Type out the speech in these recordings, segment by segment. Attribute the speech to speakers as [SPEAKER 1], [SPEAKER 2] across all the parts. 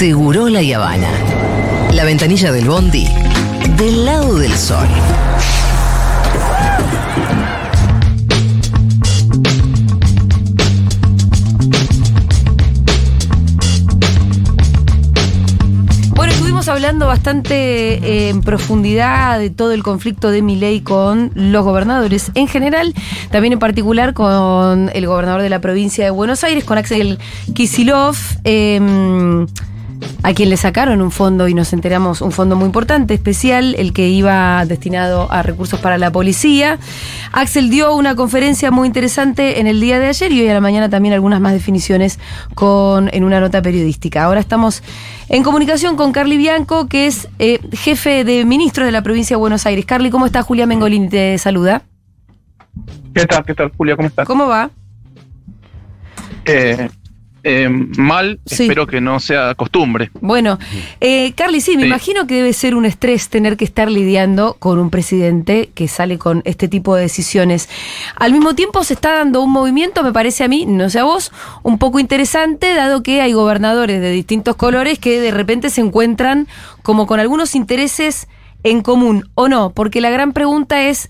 [SPEAKER 1] Seguro la Habana. La ventanilla del Bondi del lado del sol.
[SPEAKER 2] Bueno, estuvimos hablando bastante eh, en profundidad de todo el conflicto de Milei con los gobernadores en general, también en particular con el gobernador de la provincia de Buenos Aires, con Axel Kisilov. eh, a quien le sacaron un fondo y nos enteramos, un fondo muy importante, especial, el que iba destinado a recursos para la policía. Axel dio una conferencia muy interesante en el día de ayer y hoy a la mañana también algunas más definiciones con, en una nota periodística. Ahora estamos en comunicación con Carly Bianco, que es eh, jefe de ministros de la provincia de Buenos Aires. Carly, ¿cómo está? Julia Mengolini te saluda.
[SPEAKER 3] ¿Qué tal? ¿Qué tal, Julia? ¿Cómo estás?
[SPEAKER 2] ¿Cómo va?
[SPEAKER 3] Eh, eh, mal,
[SPEAKER 2] Sí.
[SPEAKER 3] espero que no sea costumbre.
[SPEAKER 2] Bueno, eh, Carly, sí, me
[SPEAKER 3] Sí.
[SPEAKER 2] imagino que debe ser un estrés tener que estar lidiando con un presidente que sale con este tipo de decisiones. Al mismo tiempo se está dando un movimiento, me parece a mí, no sé a vos, un poco interesante, dado que hay gobernadores de distintos colores que de repente se encuentran como con algunos intereses en común, ¿o no? Porque la gran pregunta es...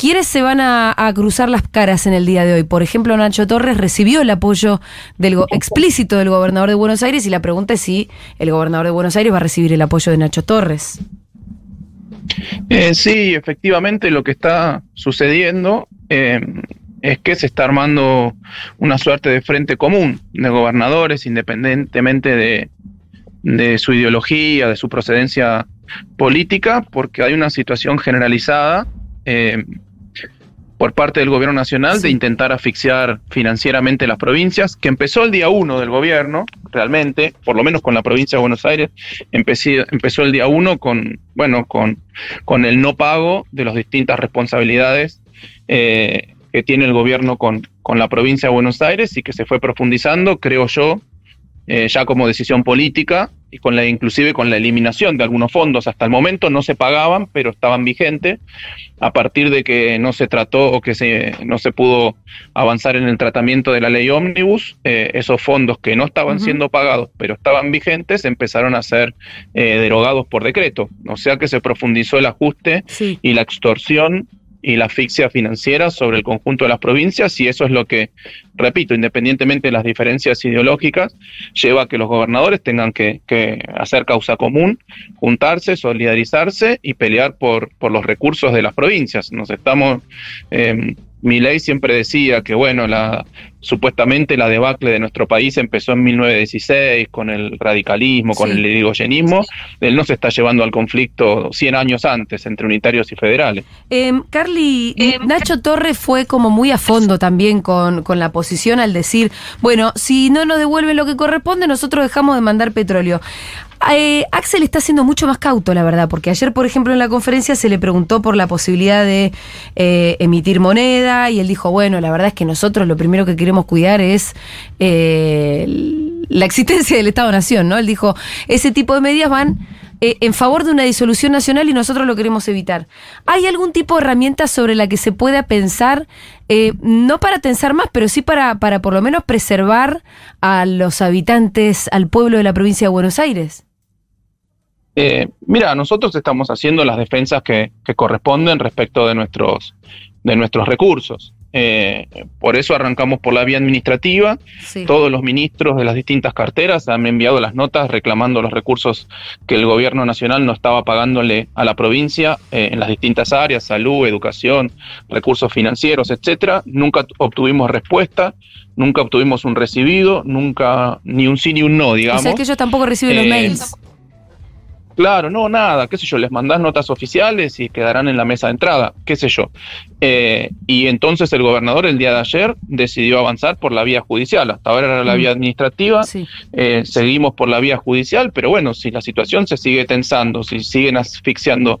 [SPEAKER 2] ¿Quiénes se van a, cruzar las caras en el día de hoy? Por ejemplo, Nacho Torres recibió el apoyo explícito del gobernador de Buenos Aires y la pregunta es si el gobernador de Buenos Aires va a recibir el apoyo de Nacho Torres.
[SPEAKER 3] Eh, sí, efectivamente lo que está sucediendo eh, es que se está armando una suerte de frente común de gobernadores, independientemente de, de su ideología, de su procedencia política, porque hay una situación generalizada eh, por parte del gobierno nacional
[SPEAKER 2] Sí.
[SPEAKER 3] de intentar asfixiar financieramente las provincias, que empezó el día uno del gobierno, realmente, por lo menos con la provincia de Buenos Aires, empecé- empezó el día uno con, bueno, con, con el no pago de las distintas responsabilidades eh, que tiene el gobierno con, con la provincia de Buenos Aires y que se fue profundizando, creo yo, eh, ya como decisión política y con la inclusive con la eliminación de algunos fondos. Hasta el momento no se pagaban pero estaban vigentes. A partir de que no se trató o que se, no se pudo avanzar en el tratamiento de la ley ómnibus eh, esos fondos que no estaban siendo pagados pero estaban vigentes empezaron a ser eh, derogados por decreto. O sea que se profundizó el ajuste
[SPEAKER 2] Sí.
[SPEAKER 3] y la extorsión y la asfixia financiera sobre el conjunto de las provincias y eso es lo que, repito, independientemente de las diferencias ideológicas, lleva a que los gobernadores tengan que, hacer causa común, juntarse, solidarizarse y pelear por, por los recursos de las provincias. Nos estamos, eh, mi ley siempre decía que, bueno, la, supuestamente la debacle de nuestro país empezó en 1916 con el radicalismo, con
[SPEAKER 2] Sí.
[SPEAKER 3] el irigoyenismo, él no se está llevando al conflicto 100 años antes entre unitarios y federales.
[SPEAKER 2] Eh, Carly, Nacho Torres fue como muy a fondo también con, con la posición al decir, bueno, si no nos devuelven lo que corresponde, nosotros dejamos de mandar petróleo. Eh, Axel está siendo mucho más cauto, la verdad, porque ayer, por ejemplo, en la conferencia se le preguntó por la posibilidad de eh, emitir moneda y él dijo, bueno, la verdad es que nosotros lo primero que queremos cuidar es eh, la existencia del Estado-Nación, ¿no? Él dijo, ese tipo de medidas van eh, en favor de una disolución nacional y nosotros lo queremos evitar. ¿Hay algún tipo de herramienta sobre la que se pueda pensar, eh, no para tensar más, pero sí para, para por lo menos preservar a los habitantes, al pueblo de la provincia de Buenos Aires?
[SPEAKER 3] Mira, nosotros estamos haciendo las defensas que, que corresponden respecto de nuestros, de nuestros recursos. Eh, por eso arrancamos por la vía administrativa.
[SPEAKER 2] Sí.
[SPEAKER 3] Todos los ministros de las distintas carteras han enviado las notas reclamando los recursos que el gobierno nacional no estaba pagándole a la provincia eh, en las distintas áreas, salud, educación, recursos financieros, etcétera. Nunca obtuvimos respuesta, nunca obtuvimos un recibido, nunca ni un sí ni un no,
[SPEAKER 2] O
[SPEAKER 3] digamos.
[SPEAKER 2] sea que ellos tampoco reciben los
[SPEAKER 3] Eh,
[SPEAKER 2] mails.
[SPEAKER 3] Claro, no, nada, qué sé yo, les mandás notas oficiales y quedarán en la mesa de entrada, qué sé yo. Eh, y entonces el gobernador el día de ayer decidió avanzar por la vía judicial. Hasta ahora era la
[SPEAKER 2] Mm.
[SPEAKER 3] vía administrativa,
[SPEAKER 2] Sí.
[SPEAKER 3] eh, seguimos por la vía judicial, pero bueno, si la situación se sigue tensando, si siguen asfixiando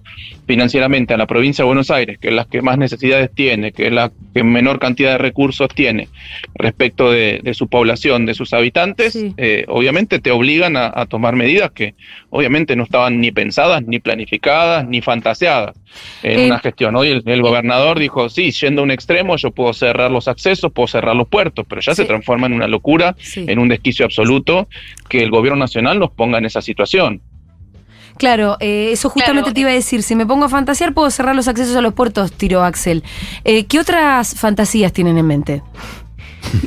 [SPEAKER 3] financieramente a la provincia de Buenos Aires, que es la que más necesidades tiene, que es la que menor cantidad de recursos tiene respecto de, su población, de sus habitantes, eh, obviamente te obligan a, tomar medidas que obviamente no estaban ni pensadas, ni planificadas, ni fantaseadas en una gestión. Hoy el, gobernador dijo, sí, yendo a un extremo yo puedo cerrar los accesos, puedo cerrar los puertos, pero ya se transforma en una locura, en un desquicio absoluto que el gobierno nacional nos ponga en esa situación.
[SPEAKER 2] Claro, eh, eso justamente te iba a decir. Si me pongo a fantasear, puedo cerrar los accesos a los puertos, tiró Axel. Eh, ¿Qué otras fantasías tienen en mente?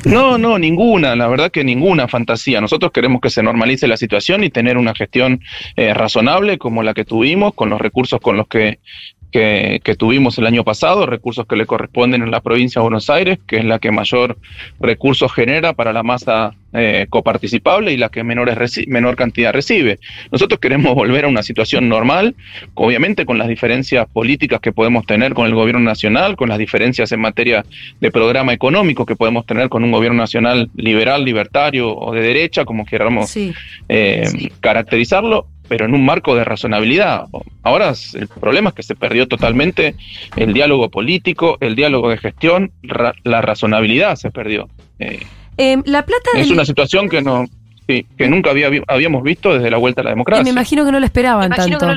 [SPEAKER 3] No, no, ninguna, la verdad que ninguna fantasía. Nosotros queremos que se normalice la situación y tener una gestión eh, razonable como la que tuvimos, con los recursos con los que que, tuvimos el año pasado, recursos que le corresponden en la provincia de Buenos Aires, que es la que mayor recursos genera para la masa eh, coparticipable y la que menores menor cantidad recibe. Nosotros queremos volver a una situación normal, obviamente con las diferencias políticas que podemos tener con el gobierno nacional, con las diferencias en materia de programa económico que podemos tener con un gobierno nacional liberal, libertario o de derecha, como queramos eh, caracterizarlo, pero en un marco de razonabilidad. Ahora el problema es que se perdió totalmente el diálogo político, el diálogo de gestión, la razonabilidad se perdió.
[SPEAKER 2] Eh, em, la plata
[SPEAKER 3] es una situación que no que nunca había, habíamos visto desde la vuelta a la democracia.
[SPEAKER 2] me imagino que no lo esperaban tanto.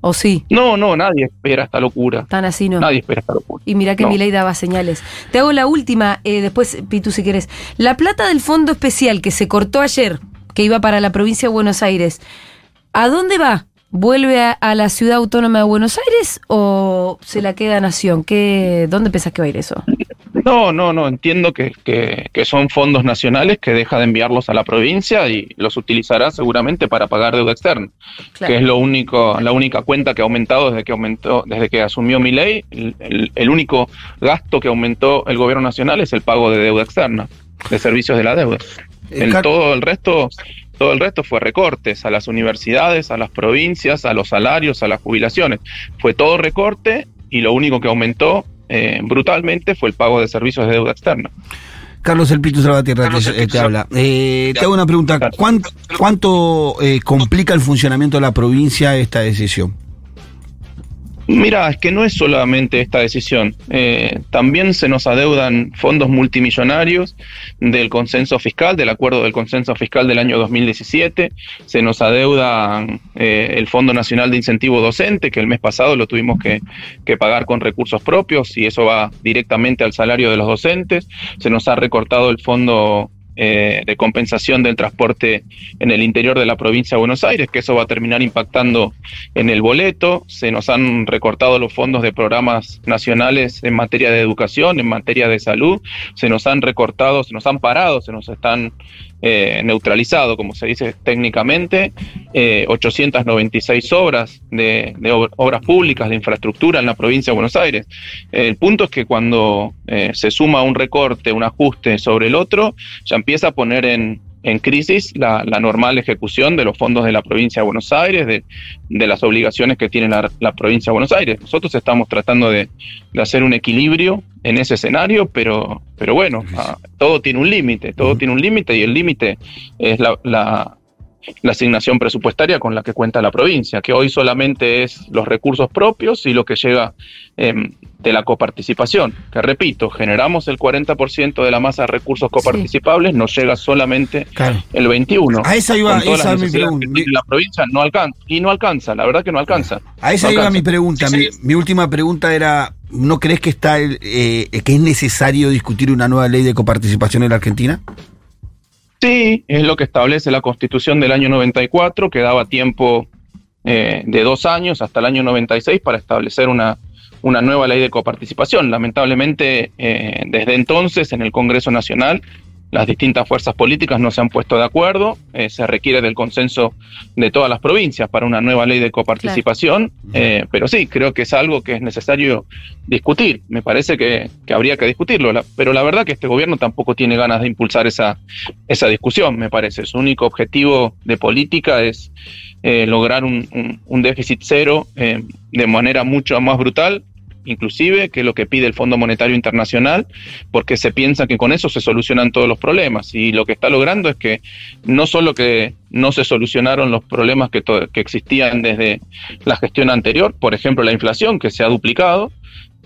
[SPEAKER 2] ¿O sí?
[SPEAKER 3] No, no, nadie espera esta locura.
[SPEAKER 2] Tan así no.
[SPEAKER 3] Nadie espera esta locura.
[SPEAKER 2] Y mira que mi ley daba señales. Te hago la última, eh, después, Pitu, si quieres. La plata del fondo especial que se cortó ayer, que iba para la provincia de Buenos Aires, ¿a dónde va? ¿Vuelve a, la ciudad autónoma de Buenos Aires o se la queda Nación? ¿Qué, ¿Dónde pensás que va a ir eso?
[SPEAKER 3] No, no, no, entiendo que, que, son fondos nacionales que deja de enviarlos a la provincia y los utilizará seguramente para pagar deuda externa, que es lo único, la única cuenta que ha aumentado desde que aumentó, desde que asumió mi ley, el, el único gasto que aumentó el gobierno nacional es el pago de deuda externa, de servicios de la deuda. El, todo el resto, todo el resto fue recortes a las universidades, a las provincias, a los salarios, a las jubilaciones. Fue todo recorte y lo único que aumentó eh, brutalmente fue el pago de servicios de deuda externa.
[SPEAKER 4] Carlos El Pitu Salvatierra te, te habla. Eh, te hago una pregunta. ¿Cuánto, cuánto eh, complica el funcionamiento de la provincia esta decisión?
[SPEAKER 3] Mira, es que no es solamente esta decisión. Eh, también se nos adeudan fondos multimillonarios del consenso fiscal, del acuerdo del consenso fiscal del año 2017. Se nos adeuda eh, el Fondo Nacional de Incentivo Docente, que el mes pasado lo tuvimos que, que pagar con recursos propios y eso va directamente al salario de los docentes. Se nos ha recortado el Fondo eh, de compensación del transporte en el interior de la provincia de Buenos Aires, que eso va a terminar impactando en el boleto. Se nos han recortado los fondos de programas nacionales en materia de educación, en materia de salud. Se nos han recortado, se nos han parado, se nos están eh, neutralizado, como se dice técnicamente, 896 eh, obras de, obras públicas de infraestructura en la provincia de Buenos Aires. El punto es que cuando eh, se suma un recorte, un ajuste sobre el otro, ya empieza a poner en, en crisis la, normal ejecución de los fondos de la provincia de Buenos Aires, de, las obligaciones que tiene la, provincia de Buenos Aires. Nosotros estamos tratando de, hacer un equilibrio en ese escenario, pero, pero bueno, ah, todo tiene un límite, todo tiene un límite y el límite es la, la asignación presupuestaria con la que cuenta la provincia, que hoy solamente es los recursos propios y lo que llega em, de la coparticipación, que repito, generamos el 40% de la masa de recursos coparticipables, nos llega solamente el 21%.
[SPEAKER 4] A esa iba, esa mi pregunta.
[SPEAKER 3] La provincia no alcanza, y no alcanza, la verdad que no alcanza.
[SPEAKER 4] A esa iba mi pregunta, mi, última pregunta era, ¿no crees que, está eh, que es necesario discutir una nueva ley de coparticipación en la Argentina?
[SPEAKER 3] Sí, es lo que establece la Constitución del año 94, que daba tiempo eh, de dos años hasta el año 96 para establecer una, una nueva ley de coparticipación. Lamentablemente, eh, desde entonces en el Congreso Nacional las distintas fuerzas políticas no se han puesto de acuerdo, eh, se requiere del consenso de todas las provincias para una nueva ley de coparticipación, eh, pero sí, creo que es algo que es necesario discutir, me parece que, habría que discutirlo, pero la verdad que este gobierno tampoco tiene ganas de impulsar esa, esa discusión, me parece, su único objetivo de política es eh, lograr un, un, déficit cero de manera mucho más brutal inclusive, que es lo que pide el Fondo Monetario Internacional, porque se piensa que con eso se solucionan todos los problemas. Y lo que está logrando es que no solo que no se solucionaron los problemas que, que existían desde la gestión anterior, por ejemplo la inflación que se ha duplicado,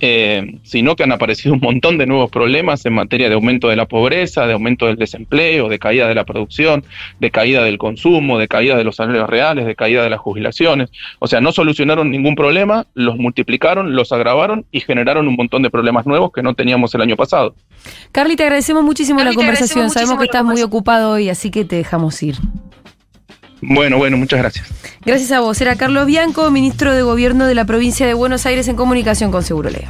[SPEAKER 3] eh, sino que han aparecido un montón de nuevos problemas en materia de aumento de la pobreza, de aumento del desempleo, de caída de la producción, de caída del consumo, de caída de los salarios reales, de caída de las jubilaciones. O sea, no solucionaron ningún problema, los multiplicaron, los agravaron y generaron un montón de problemas nuevos que no teníamos el año pasado.
[SPEAKER 2] Carly, te agradecemos muchísimo la conversación. Sabemos que estás muy ocupado hoy, así que te dejamos ir.
[SPEAKER 3] Bueno, bueno, muchas gracias.
[SPEAKER 2] Gracias a vos. Era Carlos Bianco, ministro de Gobierno de la provincia de Buenos Aires en comunicación con Seguro Leo.